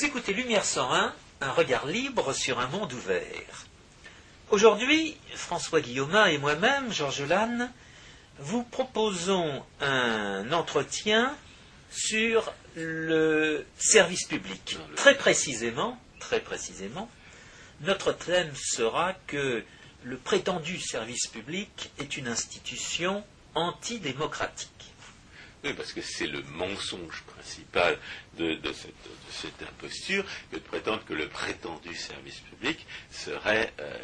Vous écoutez Lumière 101, un regard libre sur un monde ouvert. Aujourd'hui, François Guillaumin et moi-même, Georges Lannes, vous proposons un entretien sur le service public. Très précisément, très précisément, notre thème sera que le prétendu service public est une institution antidémocratique. Oui, parce que c'est le mensonge principal de, cette, imposture que de prétendre que le prétendu service public serait, euh,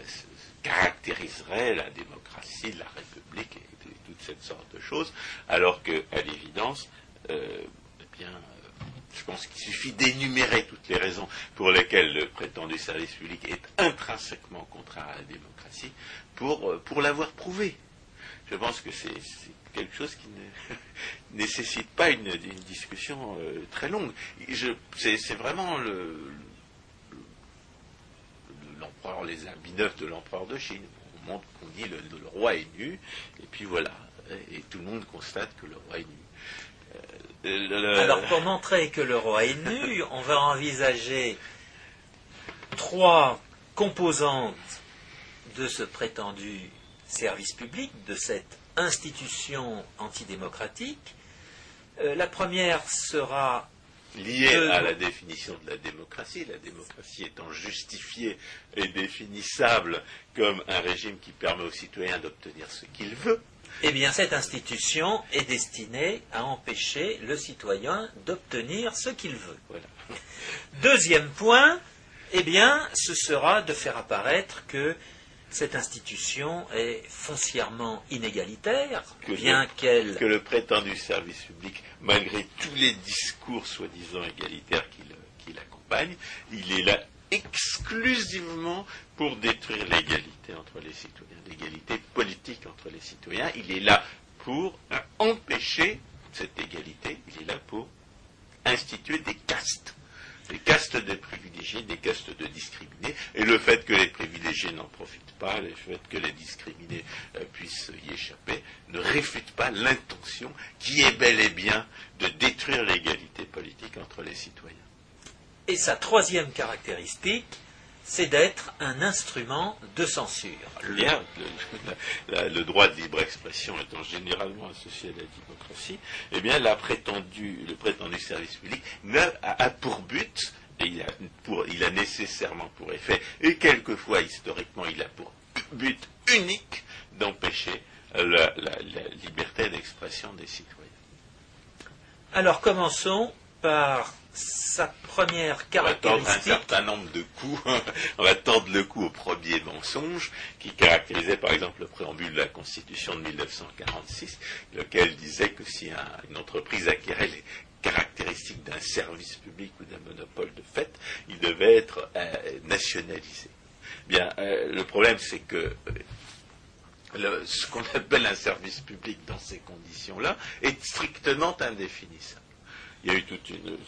caractériserait la démocratie, la République et, toute cette sorte de choses, alors qu'à l'évidence, euh, eh bien, euh, je pense qu'il suffit d'énumérer toutes les raisons pour lesquelles le prétendu service public est intrinsèquement contraire à la démocratie pour, pour l'avoir prouvé. Je pense que c'est quelque chose qui ne nécessite pas une, discussion euh, très longue. C'est vraiment l'empereur, les habits neufs de l'empereur de Chine. On montre qu'on dit le, le, roi est nu, et puis voilà. Et tout le monde constate que le roi est nu. Euh, Alors pour montrer que le roi est nu, on va envisager trois composantes de ce prétendu service public, de cette institution antidémocratique. Euh, la première sera liée à la définition de la démocratie, la démocratie étant justifiée et définissable comme un régime qui permet aux citoyens d'obtenir ce qu'il veut. Eh bien, cette institution est destinée à empêcher le citoyen d'obtenir ce qu'il veut. Deuxième point, eh bien, ce sera de faire apparaître que cette institution est foncièrement inégalitaire, que bien qu'elle... Que le prétendu service public, malgré tous les discours soi-disant égalitaires qui l'accompagnent, il est là exclusivement pour détruire l'égalité entre les citoyens, l'égalité politique entre les citoyens. Il est là pour empêcher cette égalité, il est là pour instituer des castes des castes de privilégiés, des castes de discriminés, et le fait que les privilégiés n'en profitent pas, le fait que les discriminés euh, puissent y échapper, ne réfute pas l'intention qui est bel et bien de détruire l'égalité politique entre les citoyens. Et sa troisième caractéristique, c'est d'être un instrument de censure. le, droit de libre expression étant généralement associé à la démocratie, eh bien, le prétendu service public a, pour but, et il a, il a nécessairement pour effet, et quelquefois historiquement, il a pour but unique d'empêcher la liberté d'expression des citoyens. Alors commençons par sa première caractéristique. On va un certain nombre de coups. on va tendre le coup au premier mensonge qui caractérisait par exemple le préambule de la Constitution de 1946, lequel disait que si une entreprise acquérait les caractéristiques d'un service public ou d'un monopole de fait, il devait être euh, nationalisé. Bien, euh, le problème c'est que euh, ce qu'on appelle un service public dans ces conditions-là est strictement indéfinissable. Il y a eu toute une,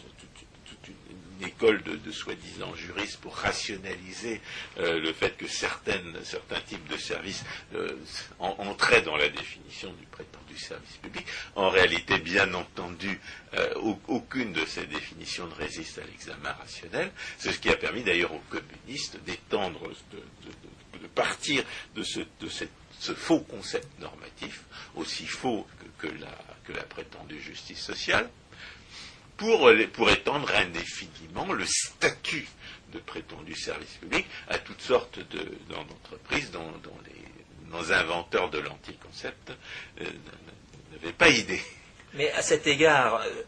école de, soi-disant juristes pour rationaliser euh, le fait que certains types de services euh, entraient dans la définition du prétendu service public. En réalité, bien entendu, euh, aucune de ces définitions ne résiste à l'examen rationnel. C'est ce qui a permis d'ailleurs aux communistes d'étendre, de, partir de, ce, faux concept normatif, aussi faux que la prétendue justice sociale, pour, étendre indéfiniment le statut de prétendu service public à toutes sortes d'entreprises dont, les inventeurs de l'anticoncept euh, n'avaient pas idée. Mais à cet égard, euh,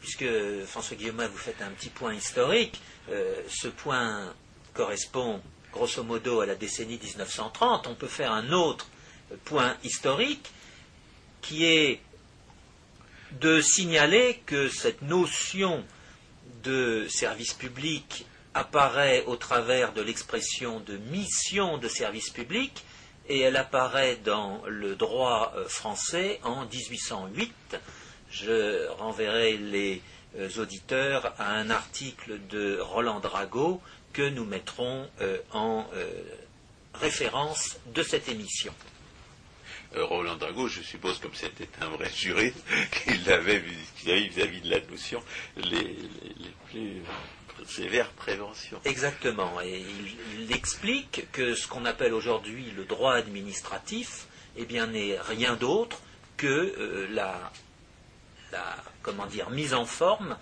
puisque François Guillaume, vous faites un petit point historique, euh, ce point correspond grosso modo à la décennie 1930, on peut faire un autre point historique qui est de signaler que cette notion de service public apparaît au travers de l'expression de mission de service public et elle apparaît dans le droit euh, français en 1808. Je renverrai les euh, auditeurs à un article de Roland Drago que nous mettrons euh, en référence de cette émission. Euh, Roland Drago, je suppose, comme c'était un vrai juriste, qu'il avait vis-à-vis de la notion les, plus sévère prévention. Exactement. Et il, explique que ce qu'on appelle aujourd'hui le droit administratif, eh bien, n'est rien d'autre que euh, la, la, comment dire, mise en forme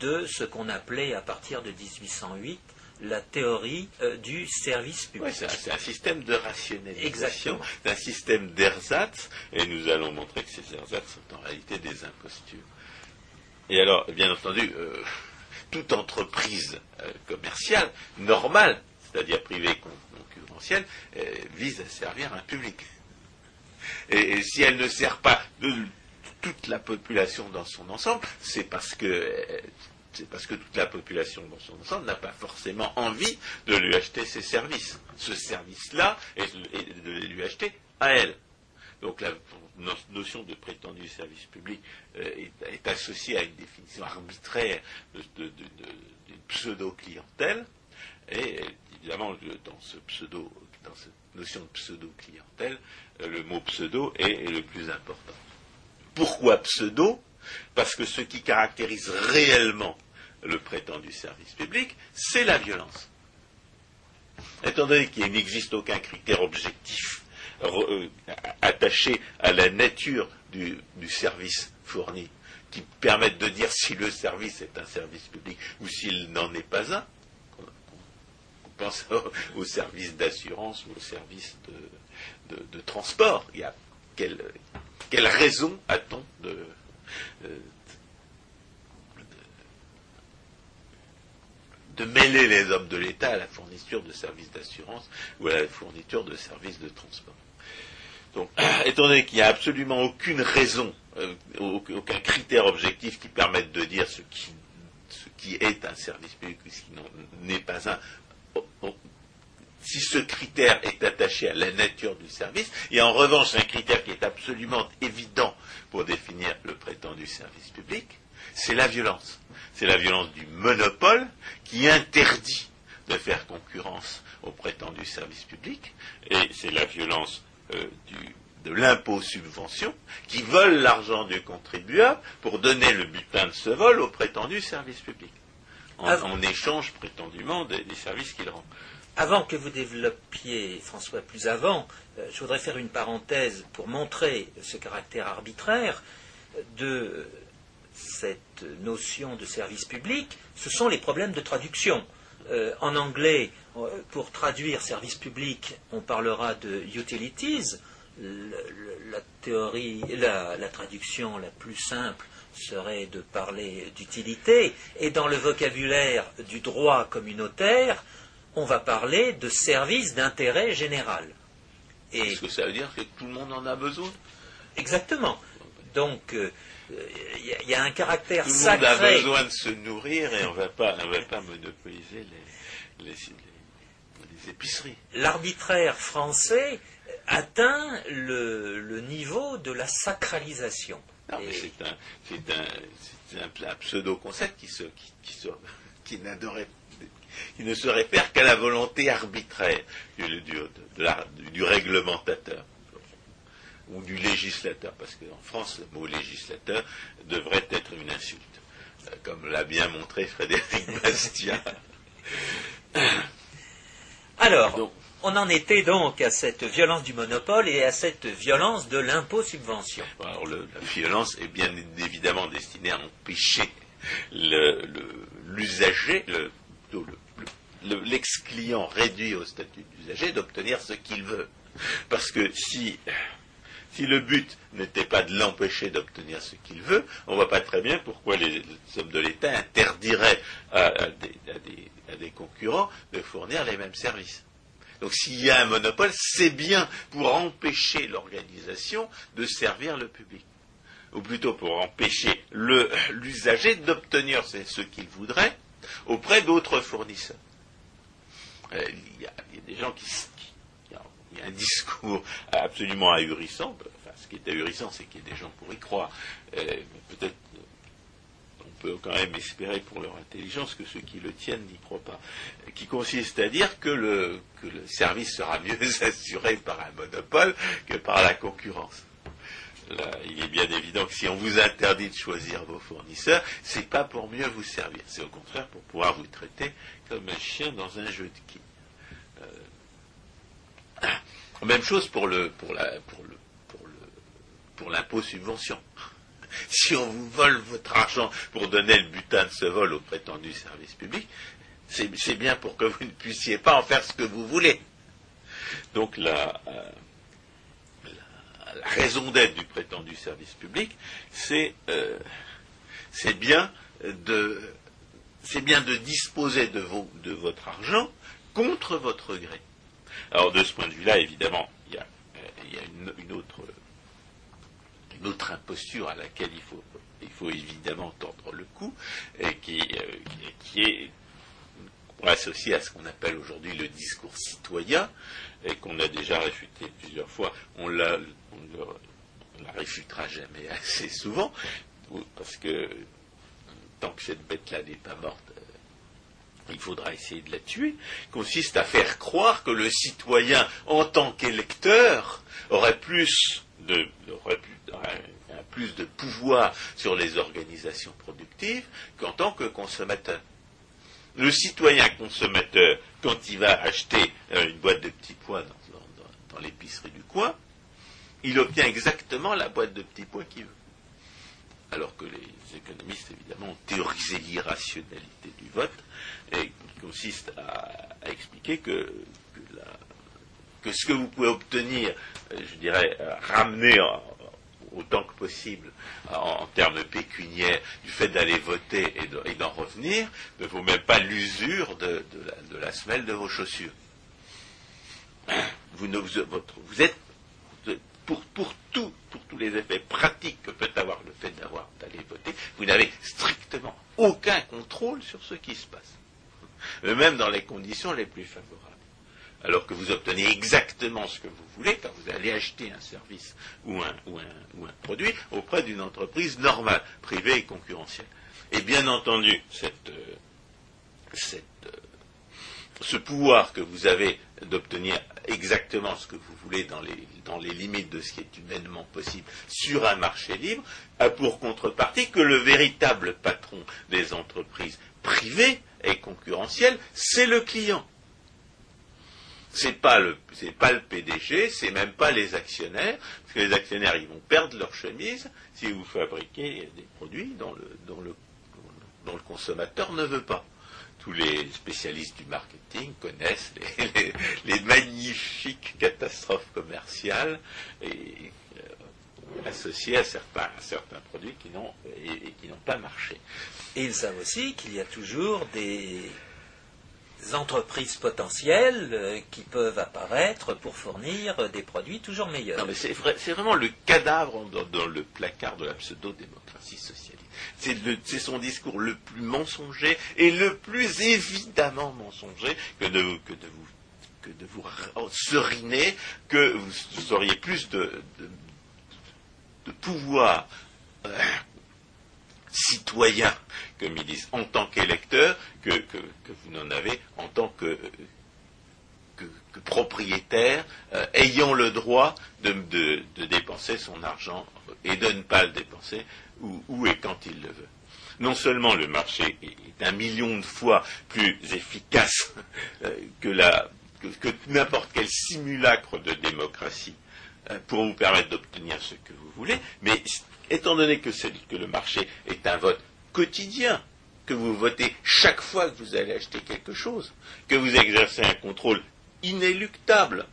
de ce qu'on appelait à partir de 1808 la théorie euh, du service public. c'est un, système de rationalisation, un système d'ersatz, et nous allons montrer que ces ersatz sont en réalité des impostures. Et alors, bien entendu, euh, toute entreprise euh, commerciale normale, c'est-à-dire privée concurrentielle, vise à servir un public. Et, si elle ne sert pas de toute la population dans son ensemble, c'est parce que c'est parce que toute la population dans son ensemble n'a pas forcément envie de lui acheter ses services. Ce service-là, et, de lui acheter à elle. Donc la notion de prétendu service public euh, est, associée à une définition arbitraire d'une pseudo-clientèle. Et évidemment, dans cette notion de pseudo-clientèle, euh, le mot pseudo est le plus important. Pourquoi pseudo? Parce que ce qui caractérise réellement le prétendu service public, c'est la violence. Étant donné qu'il n'existe aucun critère objectif euh, attaché à la nature du, service fourni, qui permette de dire si le service est un service public ou s'il n'en est pas un, on pense au, service d'assurance ou au service de, transport. Il y a quelle, raison a-t-on de, euh, de mêler les hommes de l'État à la fourniture de services d'assurance ou à la fourniture de services de transport. Donc, étant donné qu'il n'y a absolument aucune raison, euh, aucun critère objectif qui permette de dire ce qui, est un service public ou ce qui n'est pas un, si ce critère est attaché à la nature du service, et en revanche un critère qui est absolument évident pour définir le prétendu service public, c'est la violence. C'est la violence du monopole qui interdit de faire concurrence au prétendu service public, et c'est la violence euh, de l'impôt subvention qui vole l'argent du contribuable pour donner le butin de ce vol au prétendu service public, en, échange prétendument des, services qu'il rend. Avant que vous développiez, François, plus avant, euh, je voudrais faire une parenthèse pour montrer ce caractère arbitraire de cette notion de service public, ce sont les problèmes de traduction. Euh, en anglais, euh, pour traduire service public, on parlera de utilities. la théorie, la, traduction la plus simple serait de parler d'utilité. Et dans le vocabulaire du droit communautaire, on va parler de service d'intérêt général. Est-ce que ça veut dire que tout le monde en a besoin Exactement. Donc, euh, il y, a un caractère Tout le monde a besoin de se nourrir et on ne va pas monopoliser les, épiceries. L'arbitraire français atteint le, niveau de la sacralisation. Non, mais c'est un, pseudo-concept qui, qui, ne se réfère qu'à la volonté arbitraire du réglementateur ou du législateur, parce qu'en France, le mot législateur devrait être une insulte, euh, comme l'a bien montré Frédéric Bastiat. Alors, on en était donc à cette violence du monopole et à cette violence de l'impôt-subvention. Alors, la violence est bien évidemment destinée à empêcher l'usager, l'ex-client réduit au statut d'usager, d'obtenir ce qu'il veut. Parce que si si le but n'était pas de l'empêcher d'obtenir ce qu'il veut, on ne voit pas très bien pourquoi les, hommes de l'État interdiraient à, des, concurrents de fournir les mêmes services. Donc s'il y a un monopole, c'est bien pour empêcher l'organisation de servir le public. Ou plutôt pour empêcher l'usager d'obtenir ce qu'il voudrait auprès d'autres fournisseurs. Euh, il y, a, des gens qui, un discours absolument ahurissant. Enfin, ce qui est ahurissant, c'est qu'il y a des gens pour y croire. Euh, peut-être on peut quand même espérer pour leur intelligence que ceux qui le tiennent n'y croient pas. Qui consiste à dire que le, service sera mieux assuré par un monopole que par la concurrence. il est bien évident que si on vous interdit de choisir vos fournisseurs, c'est pas pour mieux vous servir, c'est au contraire pour pouvoir vous traiter comme un chien dans un jeu de quilles. Même chose pour le pour la pour le pour le pour l'impôt subvention. Si on vous vole votre argent pour donner le butin de ce vol au prétendu service public, c'est bien pour que vous ne puissiez pas en faire ce que vous voulez. Donc la, euh, raison d'être du prétendu service public, c'est euh, bien de c'est bien de disposer de, vos, de, votre argent contre votre gré. Alors de ce point de vue-là, évidemment, il y a, euh, une, autre, imposture à laquelle il faut, évidemment tendre le coup, et qui, euh, est associée à ce qu'on appelle aujourd'hui le discours citoyen, et qu'on a déjà réfuté plusieurs fois. On l'a on la réfutera jamais assez souvent, parce que tant que cette bête-là n'est pas morte, il faudra essayer de la tuer, consiste à faire croire que le citoyen, en tant qu'électeur, aurait plus de, plus de pouvoir sur les organisations productives qu'en tant que consommateur. Le citoyen consommateur, quand il va acheter euh, une boîte de petits pois dans l'épicerie du coin, il obtient exactement la boîte de petits pois qu'il veut. Alors que les économistes, évidemment, ont théorisé l'irrationalité du vote, et qui consiste à, expliquer que, ce que vous pouvez obtenir, euh, je dirais, ramener autant que possible en, termes pécuniaires du fait d'aller voter et d'en revenir, ne vaut même pas l'usure de, la, semelle de vos chaussures. Vous êtes pour, tout, pour tous les effets pratiques que peut avoir le fait d'avoir d'aller voter, vous n'avez strictement aucun contrôle sur ce qui se passe. Même dans les conditions les plus favorables. Alors que vous obtenez exactement ce que vous voulez quand vous allez acheter un service ou un, ou un, ou un produit auprès d'une entreprise normale, privée et concurrentielle. Et bien entendu, cette, euh, cette, euh, ce pouvoir que vous avez d'obtenir exactement ce que vous voulez dans les, limites de ce qui est humainement possible sur un marché libre, a pour contrepartie que le véritable patron des entreprises privées et concurrentielles, c'est le client. C'est pas le, pas le PDG, c'est même pas les actionnaires, parce que les actionnaires, ils vont perdre leur chemise si vous fabriquez des produits dont le consommateur ne veut pas tous les spécialistes du marketing connaissent les, magnifiques catastrophes commerciales euh, associées à certains, produits qui n'ont pas marché. Et ils savent aussi qu'il y a toujours des entreprises potentielles euh, qui peuvent apparaître pour fournir des produits toujours meilleurs. Non, mais c'est, vraiment le cadavre dans, le placard de la pseudo-démocratie sociale. C'est son discours le plus mensonger et le plus évidemment mensonger que de, que de vous que de vous seriner, que vous auriez plus de, de, pouvoir euh, citoyen, comme ils disent, en tant qu'électeur, que, vous n'en avez en tant que, propriétaire, euh, ayant le droit de, de, dépenser son argent et de ne pas le dépenser où, et quand il le veut. Non seulement le marché est un million de fois plus efficace euh, que, n'importe quel simulacre de démocratie euh, pour vous permettre d'obtenir ce que vous voulez, mais étant donné que, le marché est un vote quotidien, que vous votez chaque fois que vous allez acheter quelque chose, que vous exercez un contrôle inéluctable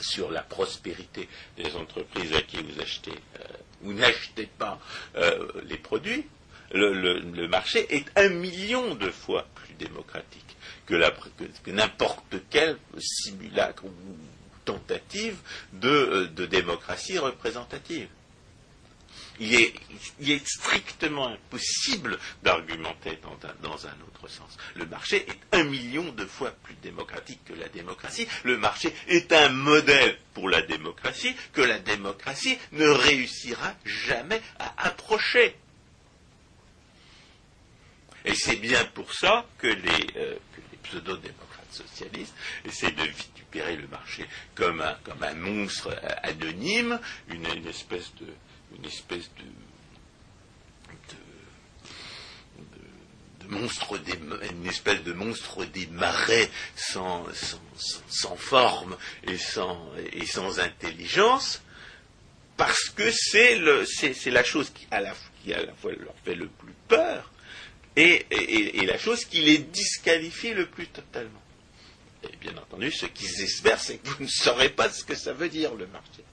sur la prospérité des entreprises à qui vous achetez euh, ou n'achetez pas euh, les produits, le, marché est un million de fois plus démocratique que, n'importe quel simulacre ou tentative de euh, démocratie représentative il est, strictement impossible d'argumenter dans un, autre sens. Le marché est un million de fois plus démocratique que la démocratie. Le marché est un modèle pour la démocratie que la démocratie ne réussira jamais à approcher. Et c'est bien pour ça que les, euh, pseudo-démocrates socialistes essaient de vitupérer le marché comme un, monstre euh, anonyme, une espèce de, une espèce de, monstre des, une espèce de monstre des marais sans, sans, forme et sans, et sans intelligence, parce que c'est la chose qui à, la, qui à la fois leur fait le plus peur et, et, la chose qui les disqualifie le plus totalement. Et bien entendu, ce qu'ils espèrent, c'est que vous ne saurez pas ce que ça veut dire le marché.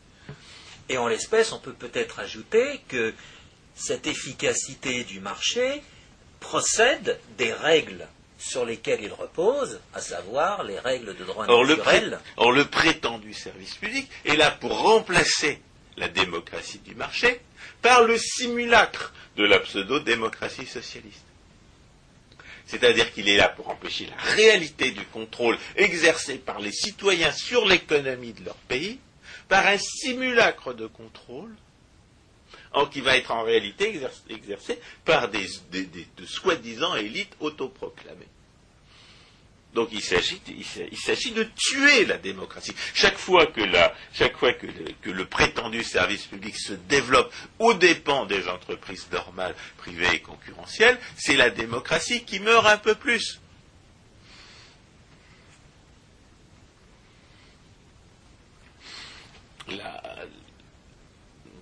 Et en l'espèce, on peut peut-être ajouter que cette efficacité du marché procède des règles sur lesquelles il repose, à savoir les règles de droit naturel. or, le prétendu service public est là pour remplacer la démocratie du marché par le simulacre de la pseudo-démocratie socialiste. C'est-à-dire qu'il est là pour empêcher la réalité du contrôle exercé par les citoyens sur l'économie de leur pays par un simulacre de contrôle qui va être en réalité exercé, par des, de soi-disant élites autoproclamées. Donc il s'agit, de tuer la démocratie. Chaque fois que, chaque fois que le, prétendu service public se développe aux dépens des entreprises normales, privées et concurrentielles, c'est la démocratie qui meurt un peu plus.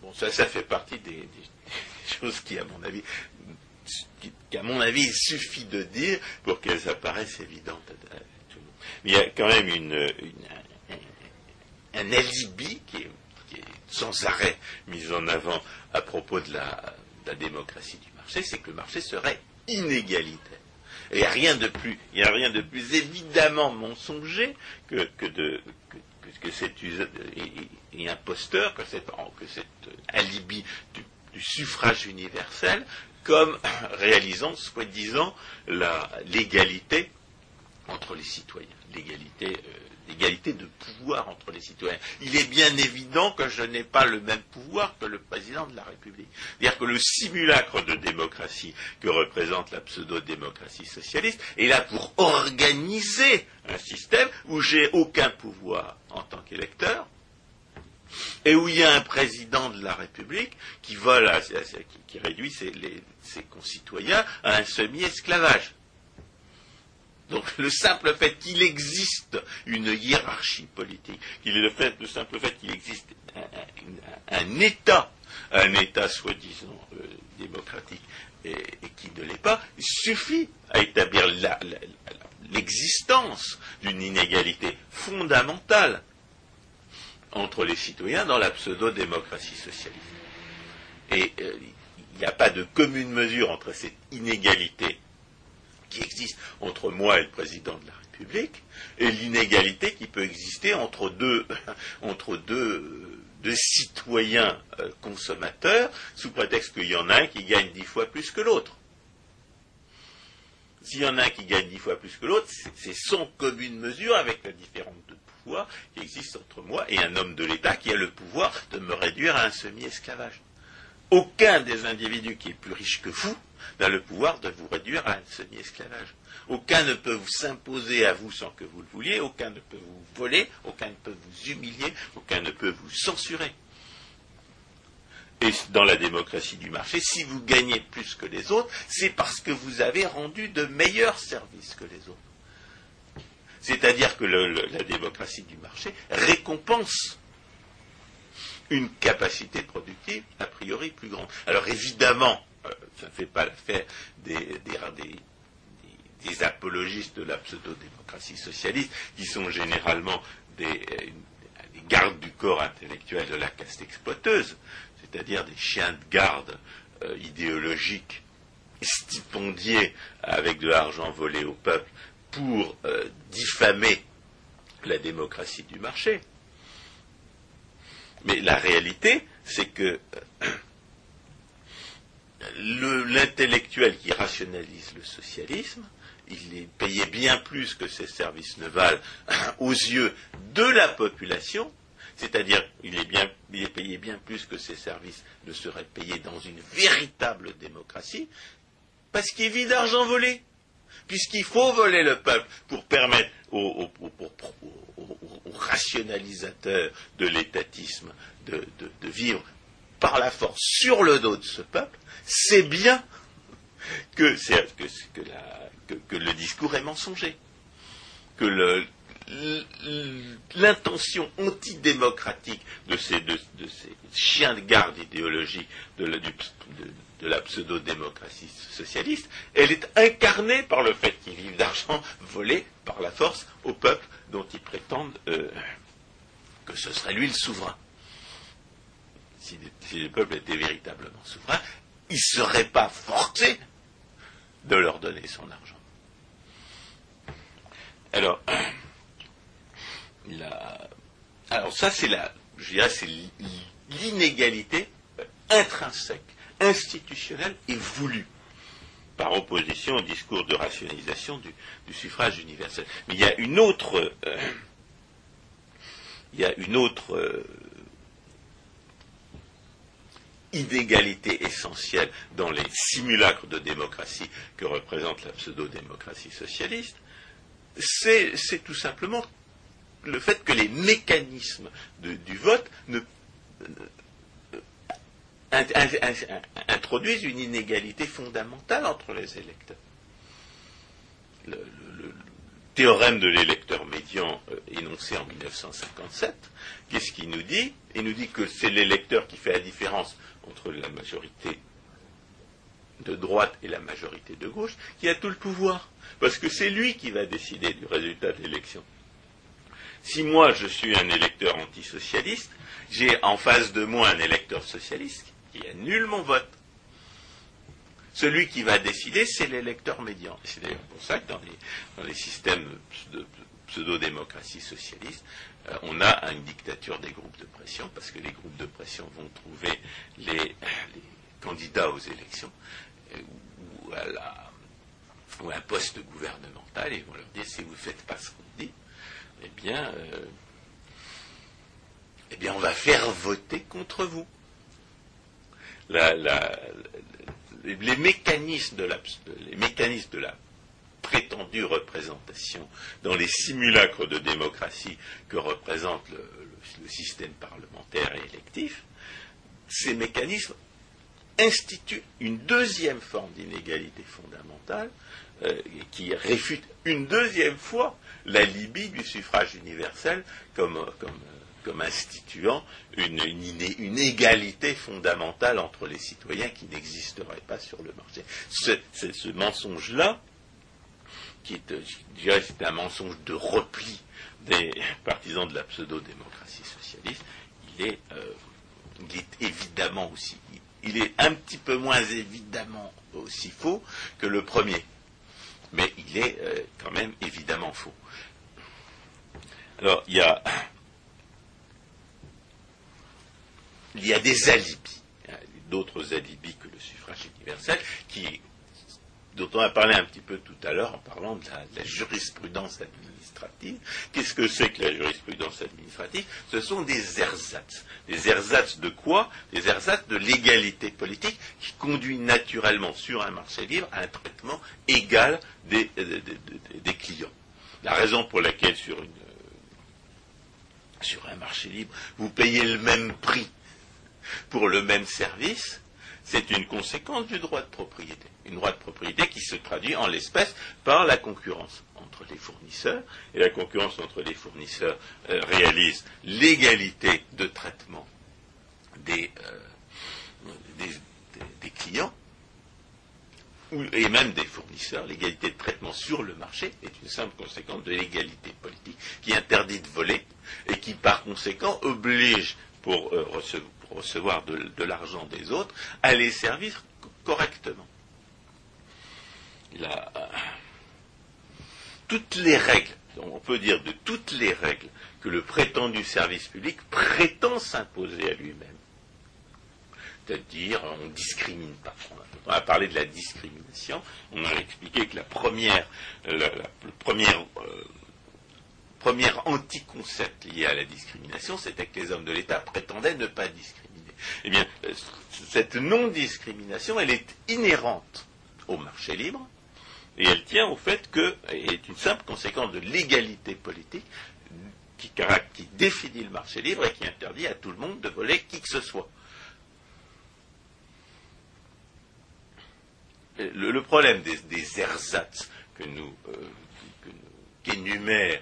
Bon, ça, ça fait partie des, choses qui, à mon avis, qu'à mon avis, il suffit de dire pour qu'elles apparaissent évidentes à, tout le monde. Mais il y a quand même une, un, alibi qui est, sans arrêt mis en avant à propos de la, démocratie du marché, c'est que le marché serait inégalitaire. Et n'y rien de plus, il a rien de plus évidemment mensonger que, que de, cet et, imposteur, que cet, que alibi du, suffrage universel comme réalisant, soi-disant, l'égalité entre les citoyens, l'égalité euh, l'égalité de pouvoir entre les citoyens. Il est bien évident que je n'ai pas le même pouvoir que le président de la République. C'est-à-dire que le simulacre de démocratie que représente la pseudo-démocratie socialiste est là pour organiser un système où j'ai aucun pouvoir en tant qu'électeur, et où il y a un président de la République qui, réduit ses concitoyens à un semi-esclavage. Donc le simple fait qu'il existe une hiérarchie politique, qu'il est le, simple fait qu'il existe un, État, un État soi-disant euh, démocratique et, qui ne l'est pas, suffit à établir l'existence d'une inégalité fondamentale entre les citoyens dans la pseudo-démocratie socialiste. Et euh, il n'y a pas de commune mesure entre cette inégalité qui existe entre moi et le président de la République et l'inégalité qui peut exister entre deux, citoyens euh, consommateurs sous prétexte qu'il y en a un qui gagne dix fois plus que l'autre. S'il y en a un qui gagne dix fois plus que l'autre, c'est sans commune mesure avec la différence de pouvoir qui existe entre moi et un homme de l'État qui a le pouvoir de me réduire à un semi-esclavage. Aucun des individus qui est plus riche que vous n'a le pouvoir de vous réduire à un semi-esclavage. Aucun ne peut vous s'imposer à vous sans que vous le vouliez, aucun ne peut vous voler, aucun ne peut vous humilier, aucun ne peut vous censurer. Et dans la démocratie du marché, si vous gagnez plus que les autres, c'est parce que vous avez rendu de meilleurs services que les autres. C'est-à-dire que la démocratie du marché récompense une capacité productive a priori plus grande. Alors évidemment, euh, ça ne fait pas l'affaire des, apologistes de la pseudo-démocratie socialiste, qui sont généralement des, euh, gardes du corps intellectuel de la caste exploiteuse, c'est-à-dire des chiens de garde euh, idéologiques stipendiés avec de l'argent volé au peuple pour diffamer la démocratie du marché. Mais la réalité, c'est que l'intellectuel qui rationalise le socialisme, il est payé bien plus que ses services ne valent aux yeux de la population, c'est-à-dire il est, il est payé bien plus que ses services ne seraient payés dans une véritable démocratie, parce qu'il vit d'argent volé puisqu'il faut voler le peuple pour permettre aux, rationalisateurs de l'étatisme de, vivre par la force sur le dos de ce peuple, c'est bien que, le discours est mensonger, que l'intention antidémocratique de ces, chiens de garde idéologiques de la, pseudo-démocratie socialiste, elle est incarnée par le fait qu'ils vivent d'argent volé par la force au peuple dont ils prétendent euh, que ce serait lui le souverain. Si, le peuple était véritablement souverain, il ne serait pas forcé de leur donner son argent. Alors, alors ça c'est la, je dirais, c'est l'inégalité intrinsèque, institutionnelle et voulue, par opposition au discours de rationalisation du, suffrage universel. Mais il y a une autre, euh, il y a une autre euh, inégalité essentielle dans les simulacres de démocratie que représente la pseudo-démocratie socialiste, c'est tout simplement le fait que les mécanismes du vote introduisent une inégalité fondamentale entre les électeurs. Le, théorème de l'électeur médian euh, énoncé en 1957, qu'est-ce qu'il nous dit? Il nous dit que c'est l'électeur qui fait la différence entre la majorité de droite et la majorité de gauche qui a tout le pouvoir. Parce que c'est lui qui va décider du résultat de l'élection. Si moi je suis un électeur antisocialiste, j'ai en face de moi un électeur socialiste qui annule mon vote. Celui qui va décider, c'est l'électeur médian. C'est d'ailleurs pour ça que dans les, systèmes de pseudo-démocratie socialiste, euh, on a une dictature des groupes de pression, parce que les groupes de pression vont trouver les, candidats aux élections euh, ou, à un poste gouvernemental et vont leur dire si vous ne faites pas ce qu'on dit, eh bien, euh, eh bien, on va faire voter contre vous. Les, mécanismes de la, les mécanismes de la prétendue représentation dans les simulacres de démocratie que représente le, système parlementaire et électif, ces mécanismes instituent une deuxième forme d'inégalité fondamentale euh, qui réfute une deuxième fois la Libye du suffrage universel comme, instituant une, une, égalité fondamentale entre les citoyens qui n'existerait pas sur le marché. ce mensonge-là, qui est, c'est un mensonge de repli des partisans de la pseudo-démocratie socialiste, il est, euh, il est évidemment aussi, il est un petit peu moins évidemment aussi faux que le premier, mais il est euh, quand même évidemment faux. Alors, il y a, il y a des alibis, d'autres alibis que le suffrage universel, dont on a parlé un petit peu tout à l'heure en parlant de la, jurisprudence administrative. Qu'est-ce que c'est que la jurisprudence administrative? Ce sont des ersatz. Des ersatz de quoi? Des ersatz de l'égalité politique qui conduit naturellement sur un marché libre à un traitement égal des, des, clients. La raison pour laquelle sur, une, sur un marché libre, vous payez le même prix pour le même service, c'est une conséquence du droit de propriété une droit de propriété qui se traduit en l'espèce par la concurrence entre les fournisseurs. Et la concurrence entre les fournisseurs euh, réalise l'égalité de traitement des, euh, clients et même des fournisseurs, l'égalité de traitement sur le marché est une simple conséquence de l'égalité politique qui interdit de voler et qui par conséquent oblige pour, euh, recevoir, de l'argent des autres à les servir correctement toutes les règles, on peut dire de toutes les règles que le prétendu service public prétend s'imposer à lui-même. C'est-à-dire, on ne discrimine pas. On a parlé de la discrimination. On a expliqué que la première, le premier, euh, premier anti-concept lié à la discrimination, c'était que les hommes de l'État prétendaient ne pas discriminer. Eh bien, cette non-discrimination, elle est inhérente au marché libre, et elle tient au fait que, est une simple conséquence de l'égalité politique, qui, définit le marché libre et qui interdit à tout le monde de voler qui que ce soit. Le, problème des, ersatz que nous euh, qu'énumère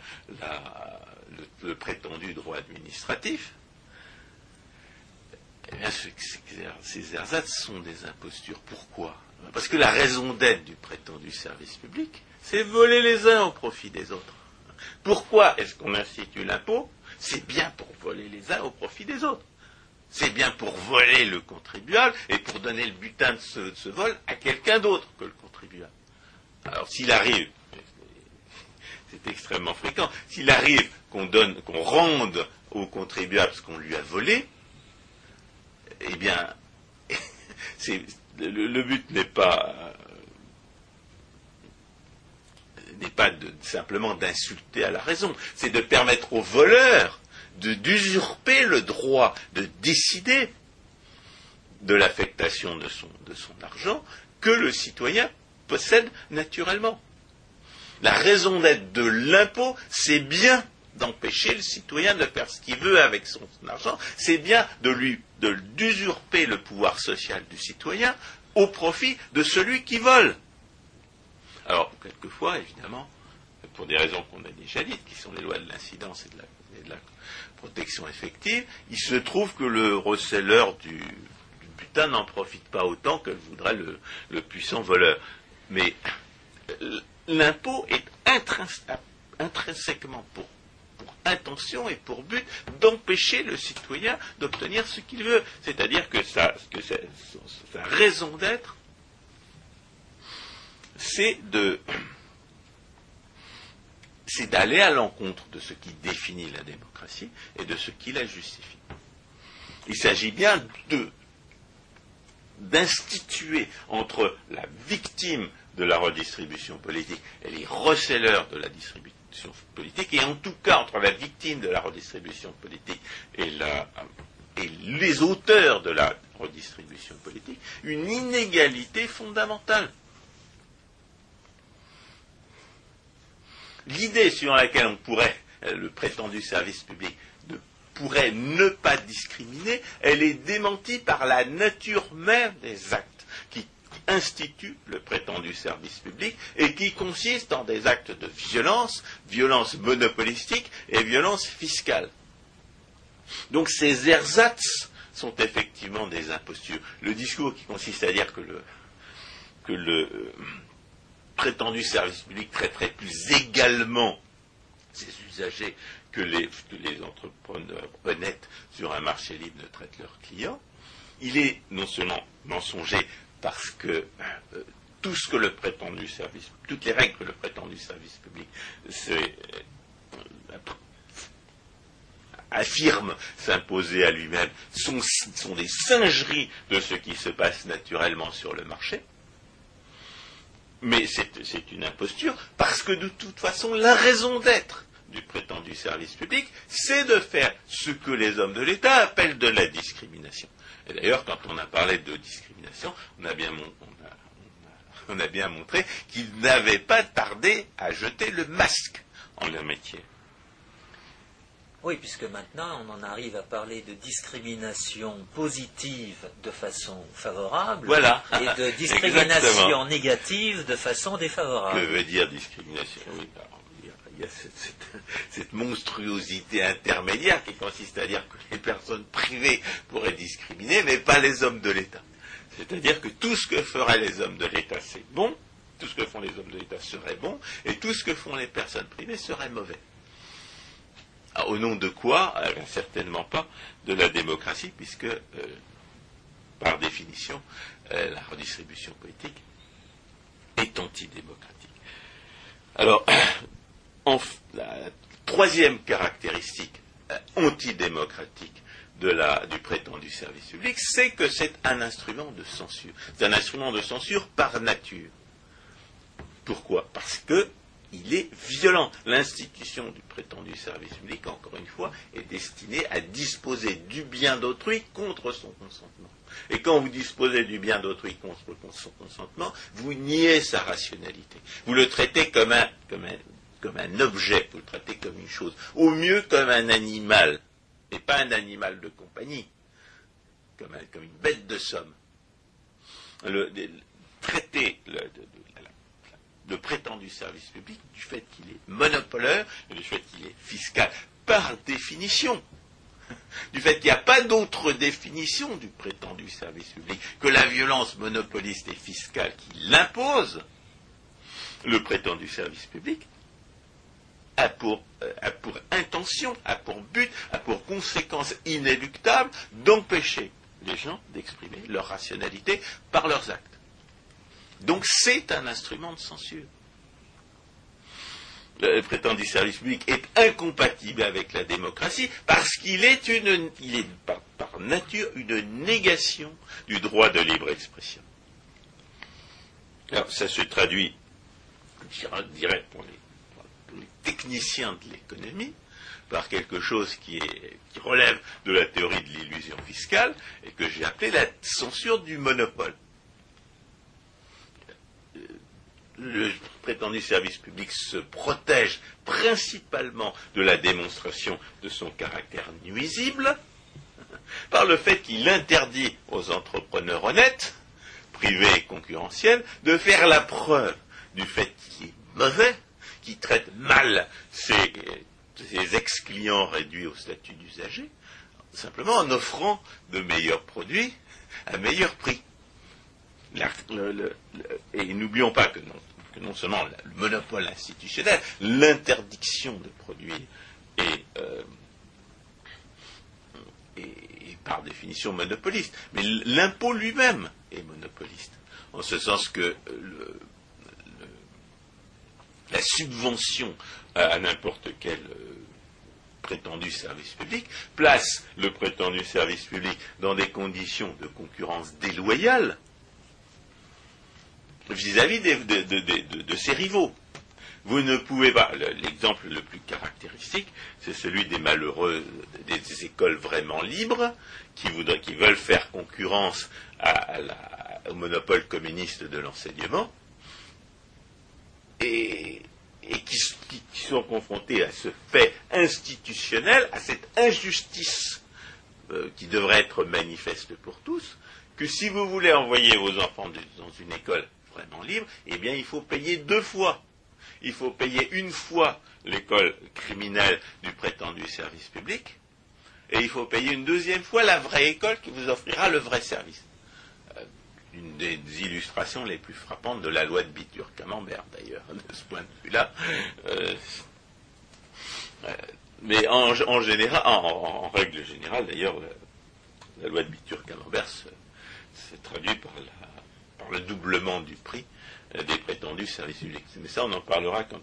le, prétendu droit administratif, eh bien, ces ersatz sont des impostures. Pourquoi? Parce que la raison d'être du prétendu service public, c'est voler les uns au profit des autres. Pourquoi est-ce qu'on institue l'impôt? C'est bien pour voler les uns au profit des autres. C'est bien pour voler le contribuable et pour donner le butin de ce, vol à quelqu'un d'autre que le contribuable. Alors s'il arrive, c'est extrêmement fréquent, s'il arrive qu'on donne, qu'on rende au contribuable ce qu'on lui a volé, eh bien, le, but n'est pas simplement d'insulter à la raison, c'est de permettre aux voleurs d'usurper le droit de décider de l'affectation de son argent que le citoyen possède naturellement. La raison d'être de l'impôt, c'est bien d'empêcher le citoyen de faire ce qu'il veut avec son, argent, c'est bien d'usurper le pouvoir social du citoyen au profit de celui qui vole. Alors, quelquefois, évidemment, pour des raisons qu'on a déjà dites, qui sont les lois de l'incidence et de la, protection effective, il se trouve que le receleur du, butin n'en profite pas autant que voudrait le, puissant voleur. Mais l'impôt est intrinsèquement pour, intention et pour but d'empêcher le citoyen d'obtenir ce qu'il veut. C'est-à-dire que, sa raison d'être c'est de c'est d'aller à l'encontre de ce qui définit la démocratie et de ce qui la justifie. Il s'agit bien d'instituer entre la victime de la redistribution politique les receleurs de la distribution politique, et en tout cas entre la victime de la redistribution politique et, les auteurs de la redistribution politique, une inégalité fondamentale. l'idée sur laquelle on pourrait, euh, le prétendu service public, pourrait ne pas discriminer, elle est démentie par la nature même des actes qui instituent le prétendu service public et qui consistent en des actes de violence, violence monopolistique et violence fiscale. Donc ces ersatz sont effectivement des impostures. Le discours qui consiste à dire que le, que euh, prétendu service public traiterait plus également ses usagers que les, entrepreneurs honnêtes sur un marché libre ne traitent leurs clients. Il est non seulement mensonger parce que euh, tout ce que le prétendu service, toutes les règles que le prétendu service public euh, affirme s'imposer à lui-même sont des singeries de ce qui se passe naturellement sur le marché mais c'est une imposture, parce que de toute façon, la raison d'être du prétendu service public, c'est de faire ce que les hommes de l'État appellent de la discrimination. Et d'ailleurs, quand on a parlé de discrimination, on a bien, on a bien montré qu'ils n'avaient pas tardé à jeter le masque en leur métier. Oui, puisque maintenant on en arrive à parler de discrimination positive de façon favorable voilà. et de discrimination négative de façon défavorable. Que veut dire discrimination? Oui, il y a cette, monstruosité intermédiaire qui consiste à dire que les personnes privées pourraient discriminer, mais pas les hommes de l'État. C'est-à-dire que tout ce que feraient les hommes de l'État, c'est bon, tout ce que font les hommes de l'État serait bon, et tout ce que font les personnes privées serait mauvais. Ah, au nom de quoi? Eh Certainement pas de la démocratie, puisque, euh, par définition, euh, la redistribution politique est antidémocratique. Alors, la troisième caractéristique euh, antidémocratique du prétendu service public, c'est que c'est un instrument de censure. C'est un instrument de censure par nature. Pourquoi? Parce que il est violent. L'institution du prétendu service public, encore une fois, est destinée à disposer du bien d'autrui contre son consentement. Et quand vous disposez du bien d'autrui contre son consentement, vous niez sa rationalité. Vous le traitez comme un, comme un objet, vous le traitez comme une chose. Au mieux comme un animal, et pas un animal de compagnie, comme, une bête de somme. Traiter le, le prétendu service public du fait qu'il est monopoleur du fait qu'il est fiscal, par définition. Du fait qu'il n'y a pas d'autre définition du prétendu service public que la violence monopoliste et fiscale qui l'impose, le prétendu service public a pour, euh, a pour intention, a pour but, a pour conséquence inéluctable d'empêcher les gens d'exprimer leur rationalité par leurs actes. Donc c'est un instrument de censure. Le prétendu service public est incompatible avec la démocratie parce qu'il est, une, par, nature une négation du droit de libre expression. Alors ça se traduit, je dirais pour les, techniciens de l'économie, par quelque chose qui, qui relève de la théorie de l'illusion fiscale et que j'ai appelé la censure du monopole. le prétendu service public se protège principalement de la démonstration de son caractère nuisible par le fait qu'il interdit aux entrepreneurs honnêtes, privés et concurrentiels, de faire la preuve du fait qu'il est mauvais, qu'il traite mal ses, ex-clients réduits au statut d'usager, simplement en offrant de meilleurs produits à meilleur prix. Et n'oublions pas que non, seulement le monopole institutionnel, l'interdiction de produire euh, est, par définition monopoliste, mais l'impôt lui-même est monopoliste, en ce sens que la subvention à, n'importe quel euh, prétendu service public place le prétendu service public dans des conditions de concurrence déloyale vis-à-vis de, ses rivaux. Vous ne pouvez pas. L'exemple le plus caractéristique, c'est celui des malheureux, des, écoles vraiment libres, qui, qui veulent faire concurrence au monopole communiste de l'enseignement, et, qui, sont confrontés à ce fait institutionnel, à cette injustice euh, qui devrait être manifeste pour tous, que si vous voulez envoyer vos enfants dans une école vraiment libre, eh bien, il faut payer deux fois. Il faut payer une fois l'école criminelle du prétendu service public, et il faut payer une deuxième fois la vraie école qui vous offrira le vrai service. Euh, une des illustrations les plus frappantes de la loi de Bitur-Camembert, d'ailleurs, de ce point de vue-là. Euh, euh, mais en, général, en, règle générale, d'ailleurs, la, loi de Bitur-Camembert se, se traduit par la le doublement du prix euh, des prétendus services publics. Mais ça, on en parlera quand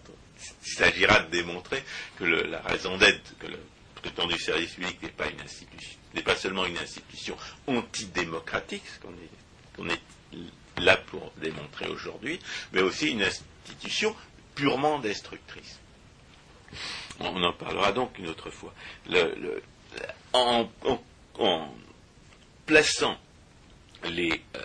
il s'agira de démontrer que la raison d'être, que le prétendu service public n'est pas une institution, n'est pas seulement une institution antidémocratique, ce qu'on est, là pour démontrer aujourd'hui, mais aussi une institution purement destructrice. On en parlera donc une autre fois. en, plaçant les, euh,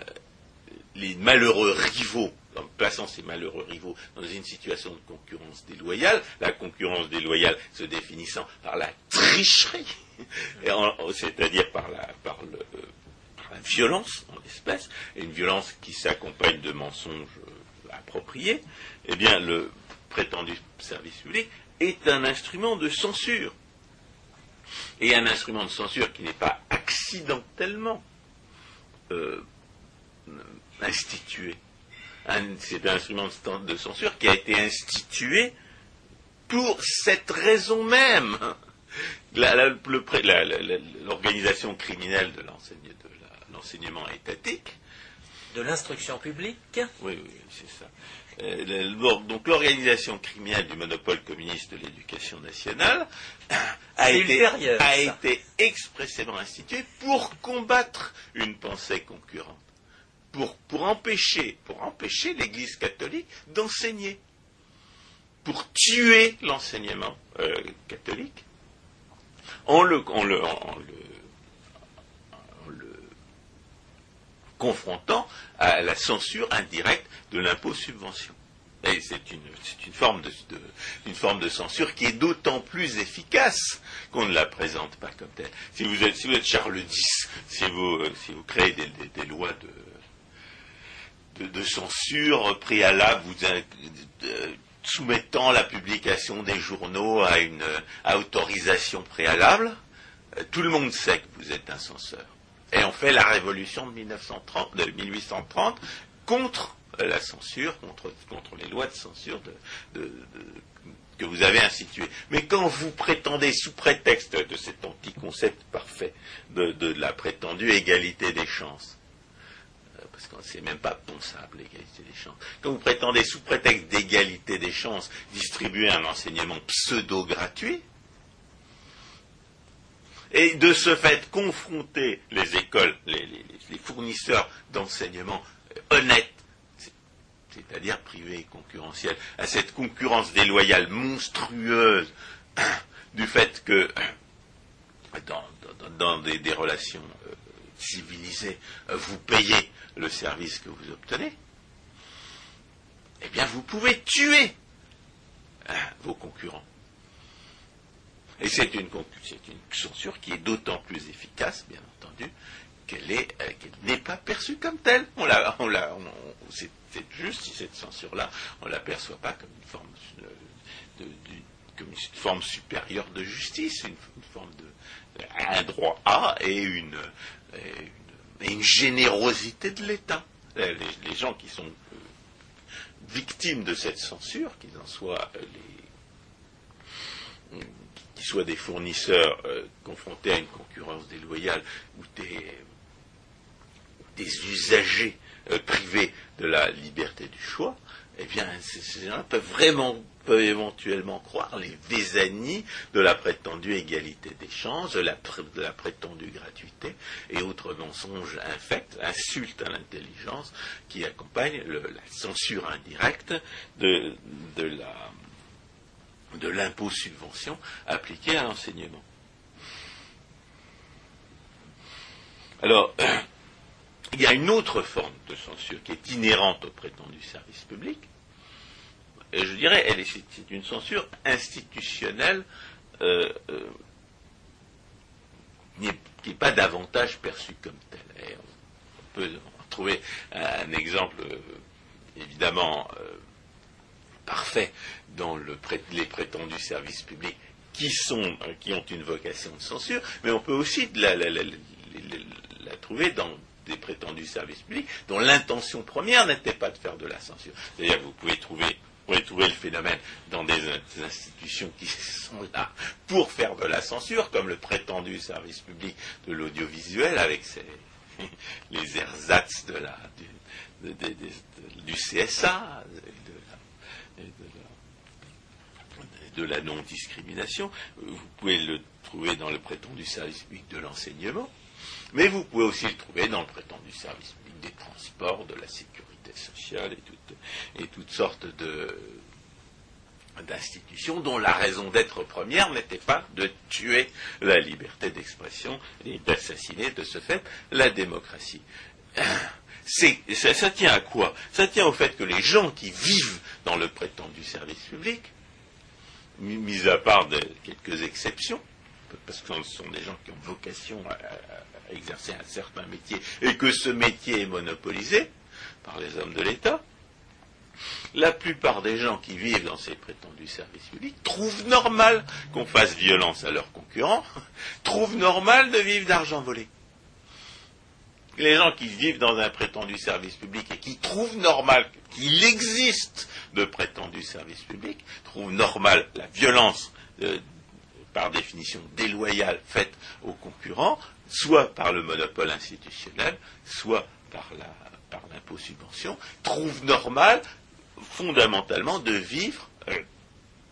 les malheureux rivaux, en plaçant ces malheureux rivaux dans une situation de concurrence déloyale, la concurrence déloyale se définissant par la tricherie, c'est-à-dire par la, par, violence en l'espèce, et une violence qui s'accompagne de mensonges euh, appropriés, eh bien le prétendu service public est un instrument de censure. Et un instrument de censure qui n'est pas accidentellement euh, institué. C'est un instrument de censure qui a été institué pour cette raison même. L'organisation criminelle de l'enseignement étatique. De l'instruction publique. Oui, oui, c'est ça. Euh, donc l'organisation criminelle du monopole communiste de l'éducation nationale a, été, a été expressément instituée pour combattre une pensée concurrente. Pour, empêcher, pour empêcher l'Église catholique d'enseigner, pour tuer l'enseignement euh, catholique, en le, le, le, confrontant à la censure indirecte de l'impôt-subvention. Et c'est une, forme de, censure qui est d'autant plus efficace qu'on ne la présente pas comme telle. Si vous êtes, si vous Charles X, si vous, euh, créez des lois de, de, censure préalable, vous, soumettant la publication des journaux à une autorisation préalable. tout le monde sait que vous êtes un censeur. Et on fait la révolution de, 1930, de 1830 contre la censure, contre, les lois de censure que vous avez instituées. Mais quand vous prétendez, sous prétexte de cet anti-concept parfait de, la prétendue égalité des chances, euh, parce que c'est même pas pensable l'égalité des chances, quand vous prétendez, sous prétexte d'égalité des chances, distribuer un enseignement pseudo-gratuit, et de ce fait confronter les écoles, les, fournisseurs d'enseignement honnêtes, c'est-à-dire privés et concurrentiels, à cette concurrence déloyale monstrueuse du fait que dans, des, relations euh, civilisées, vous payez le service que vous obtenez, eh bien vous pouvez tuer hein, vos concurrents. Et c'est une, censure qui est d'autant plus efficace, bien entendu, qu'elle euh, n'est pas perçue comme telle. On la, on la, c'est, juste si cette censure-là, on ne l'aperçoit pas comme une forme de, comme une forme supérieure de justice, une, forme de un droit à et une, une, générosité de l'État. Les, gens qui sont euh, victimes de cette censure, qu'ils en soient euh, les qu'ils soient des fournisseurs euh, confrontés à une concurrence déloyale ou des, usagers euh, privés de la liberté du choix, eh bien, ces gens peuvent vraiment, peuvent éventuellement croire les vésanies de la prétendue égalité des chances, de la, prétendue gratuité et autres mensonges infects, insultes à l'intelligence qui accompagnent la censure indirecte de la de l'impôt subvention appliqué à l'enseignement. Alors, il y a une autre forme de censure qui est inhérente au prétendu service public. Et je dirais, elle est, c'est une censure institutionnelle euh, euh, qui n'est pas davantage perçue comme telle. on peut trouver un, exemple euh, parfait dans les prétendus services publics qui, sont, euh, qui ont une vocation de censure, mais on peut aussi la, trouver dans des prétendus services publics dont l'intention première n'était pas de faire de la censure. C'est-à-dire vous pouvez trouver trouver le phénomène dans des, institutions qui sont là pour faire de la censure, comme le prétendu service public de l'audiovisuel avec les ersatz de la, du CSA, de la non-discrimination. Vous pouvez le trouver dans le prétendu service public de l'enseignement, mais vous pouvez aussi le trouver dans le prétendu service public des transports, de la sécurité sociale et, toutes sortes d'institutions dont la raison d'être première n'était pas de tuer la liberté d'expression et d'assassiner de ce fait la démocratie. Ça, ça, tient à quoi? Ça tient au fait que les gens qui vivent dans le prétendu service public mis à part quelques exceptions, parce que ce sont des gens qui ont vocation à, exercer un certain métier, et que ce métier est monopolisé par les hommes de l'État, la plupart des gens qui vivent dans ces prétendus services publics trouvent normal qu'on fasse violence à leurs concurrents, trouvent normal de vivre d'argent volé. Les gens qui vivent dans un prétendu service public et qui trouvent normal qu'il existe de prétendus services publics, trouvent normal la violence euh, par définition déloyale faite aux concurrents, soit par le monopole institutionnel, soit par l'impôt subvention, trouvent normal fondamentalement de vivre, euh,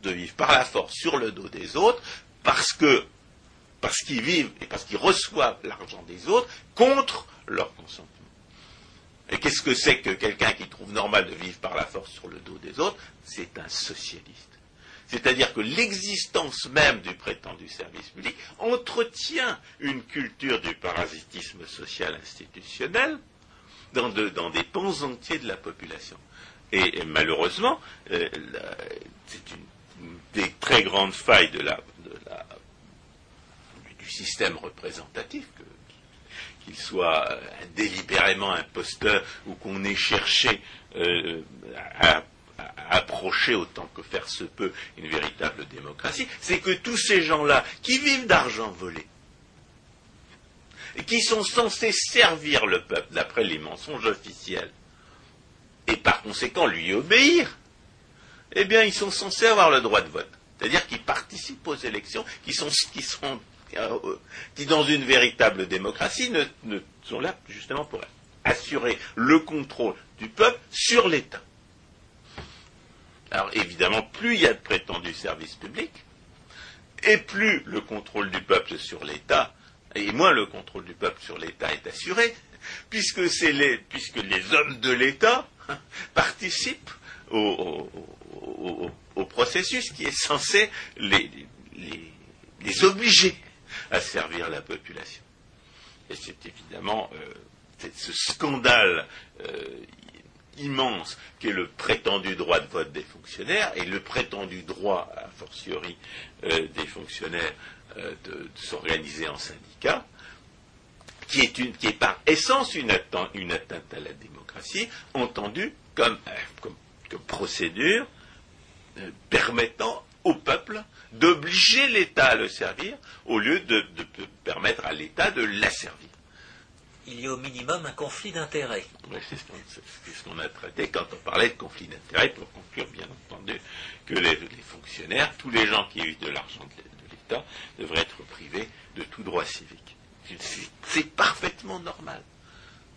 de vivre par la force sur le dos des autres, parce que parce qu'ils vivent et parce qu'ils reçoivent l'argent des autres contre leur consentement. Et qu'est-ce que c'est que quelqu'un qui trouve normal de vivre par la force sur le dos des autres? C'est un socialiste. C'est-à-dire que l'existence même du prétendu service public entretient une culture du parasitisme social institutionnel dans, des pans entiers de la population. Et, malheureusement, euh, c'est une, des très grandes failles du système représentatif qu'il soit délibérément imposteur ou qu'on ait cherché à approcher autant que faire se peut une véritable démocratie, c'est que tous ces gens-là qui vivent d'argent volé, qui sont censés servir le peuple d'après les mensonges officiels, et par conséquent lui obéir, eh bien ils sont censés avoir le droit de vote. C'est-à-dire qu'ils participent aux élections, qui sont, qui sont, euh, qui dans une véritable démocratie ne sont là justement pour assurer le contrôle du peuple sur l'État. Alors évidemment, plus il y a de prétendus services publics, et plus le contrôle du peuple sur l'État, et moins le contrôle du peuple sur l'État est assuré, puisque, les, puisque les hommes de l'État participent au, processus qui est censé les, obliger à servir la population. Et c'est évidemment euh, ce scandale euh, immense qui est le prétendu droit de vote des fonctionnaires et le prétendu droit, a fortiori, euh, des fonctionnaires euh, de, s'organiser en syndicat, qui est, par essence une atteinte, à la démocratie, entendue comme, comme, procédure permettant au peuple d'obliger l'État à le servir au lieu de permettre à l'État de l'asservir il y a au minimum un conflit d'intérêts. c'est ce qu'on a traité quand on parlait de conflit d'intérêts, pour conclure bien entendu que les, fonctionnaires, tous les gens qui eu de l'argent de l'État, devraient être privés de tout droit civique. C'est parfaitement normal.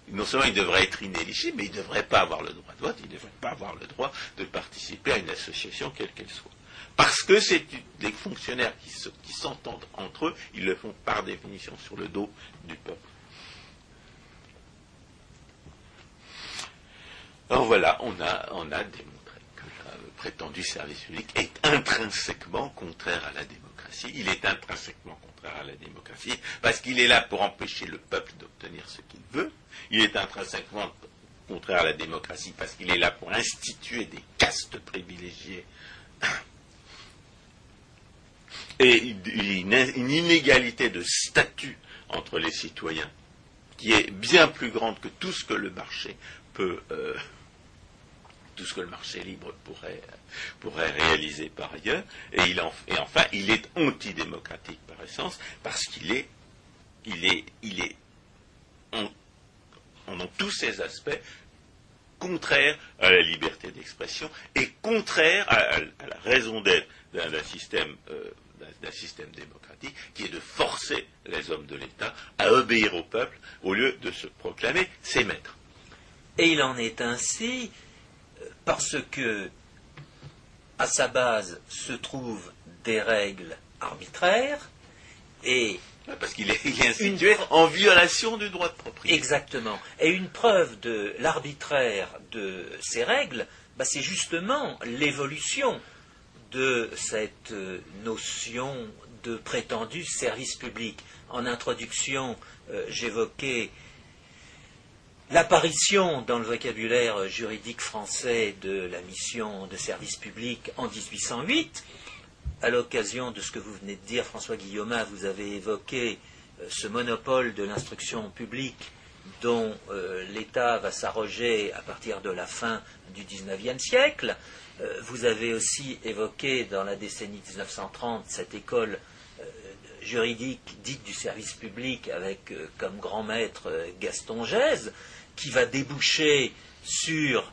Non seulement ils devraient être inéligibles, mais ils ne devraient pas avoir le droit de vote, ils ne devraient pas avoir le droit de participer à une association quelle qu'elle soit. Parce que c'est des fonctionnaires qui s'entendent entre eux, ils le font par définition sur le dos du peuple. Alors voilà, on a, démontré que le prétendu service public est intrinsèquement contraire à la démocratie. Il est intrinsèquement contraire à la démocratie parce qu'il est là pour empêcher le peuple d'obtenir ce qu'il veut. Il est intrinsèquement contraire à la démocratie parce qu'il est là pour instituer des castes privilégiées et une, inégalité de statut entre les citoyens qui est bien plus grande que tout ce que le marché peut euh, tout ce que le marché libre pourrait, réaliser par ailleurs, et, il et enfin, il est antidémocratique par essence, parce qu'il est, il est, il est, en, tous ses aspects, contraire à la liberté d'expression et contraire à, la raison d'être d'un système, euh, d'un système démocratique qui est de forcer les hommes de l'État à obéir au peuple au lieu de se proclamer ses maîtres. Et il en est ainsi parce que à sa base se trouvent des règles arbitraires et parce qu'il est, institué en violation du droit de propriété. Exactement. Et une preuve de l'arbitraire de ces règles, bah, c'est justement l'évolution de cette notion de prétendu service public. En introduction, euh, j'évoquais L'apparition dans le vocabulaire juridique français de la mission de service public en 1808, à l'occasion de ce que vous venez de dire, François Guillaume, vous avez évoqué euh, ce monopole de l'instruction publique dont euh, l'État va s'arroger à partir de la fin du XIXe siècle. Euh, vous avez aussi évoqué dans la décennie 1930 cette école juridique dite du service public avec comme grand maître Gaston Gèze qui va déboucher sur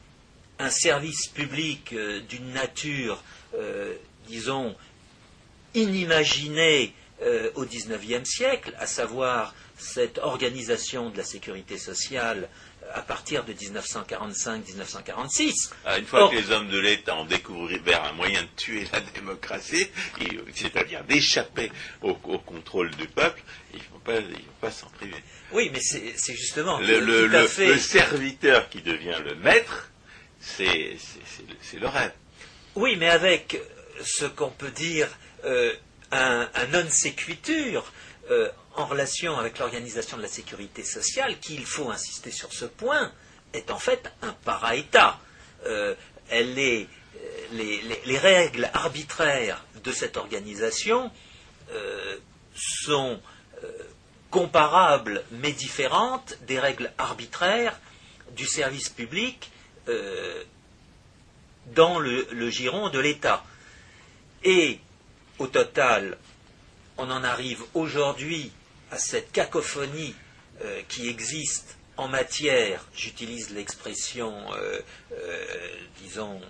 un service public euh, d'une nature, euh, disons, inimaginée euh, au XIXe siècle, à savoir cette organisation de la sécurité sociale à partir de 1945-1946. Ah, une fois que les hommes de l'État ont découvert un moyen de tuer la démocratie, c'est-à-dire d'échapper au, contrôle du peuple, ils ne vont pas s'en priver. Oui, mais c'est justement le, serviteur qui devient le maître, c'est le rêve. Oui, mais avec ce qu'on peut dire euh, un, non séquitur euh, en relation avec l'organisation de la sécurité sociale, qui, il faut insister sur ce point, est en fait un para-État. Euh, les, règles arbitraires de cette organisation sont comparables mais différentes des règles arbitraires du service public euh, dans le, giron de l'État. Et au total, on en arrive aujourd'hui à cette cacophonie euh, qui existe en matière, j'utilise l'expression, euh, disons,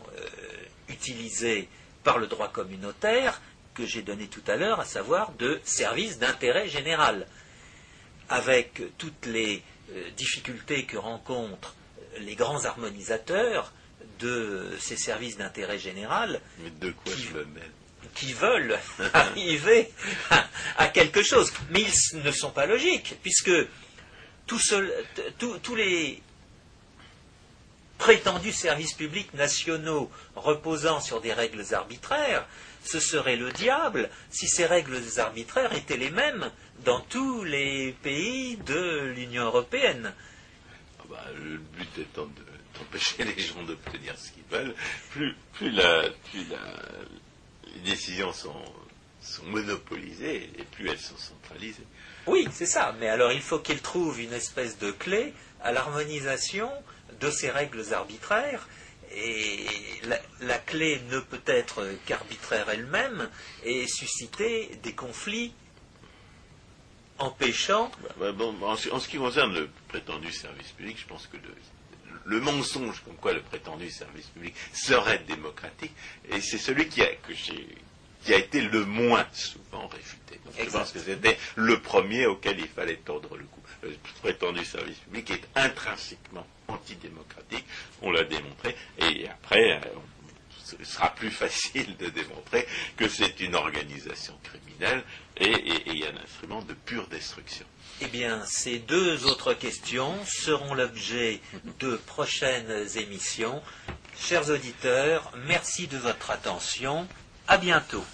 utilisée par le droit communautaire, que j'ai donné tout à l'heure, à savoir de services d'intérêt général, avec toutes les difficultés que rencontrent les grands harmonisateurs de ces services d'intérêt général qui, veulent arriver à, quelque chose. Mais ils ne sont pas logiques, puisque tous les prétendus services publics nationaux reposant sur des règles arbitraires, ce serait le diable si ces règles arbitraires étaient les mêmes dans tous les pays de l'Union européenne. Bah, le but étant d'empêcher les gens d'obtenir ce qu'ils veulent, plus, plus, la, les décisions sont, sont monopolisées et plus elles sont centralisées. Oui, c'est ça. Mais alors il faut qu'ils trouvent une espèce de clé à l'harmonisation de ces règles arbitraires. Et la, la clé ne peut être qu'arbitraire elle-même et susciter des conflits empêchant. Bah, bah, en, ce qui concerne le prétendu service public, je pense que le, mensonge comme quoi le prétendu service public serait démocratique, et c'est celui qui a, qui a été le moins souvent réfuté. je pense que c'était le premier auquel il fallait tordre le cou. Le prétendu service public est intrinsèquement antidémocratique, on l'a démontré, et après, euh, ce sera plus facile de démontrer que c'est une organisation criminelle et, un instrument de pure destruction. Eh bien, ces deux autres questions seront l'objet de prochaines émissions. Chers auditeurs, merci de votre attention. À bientôt.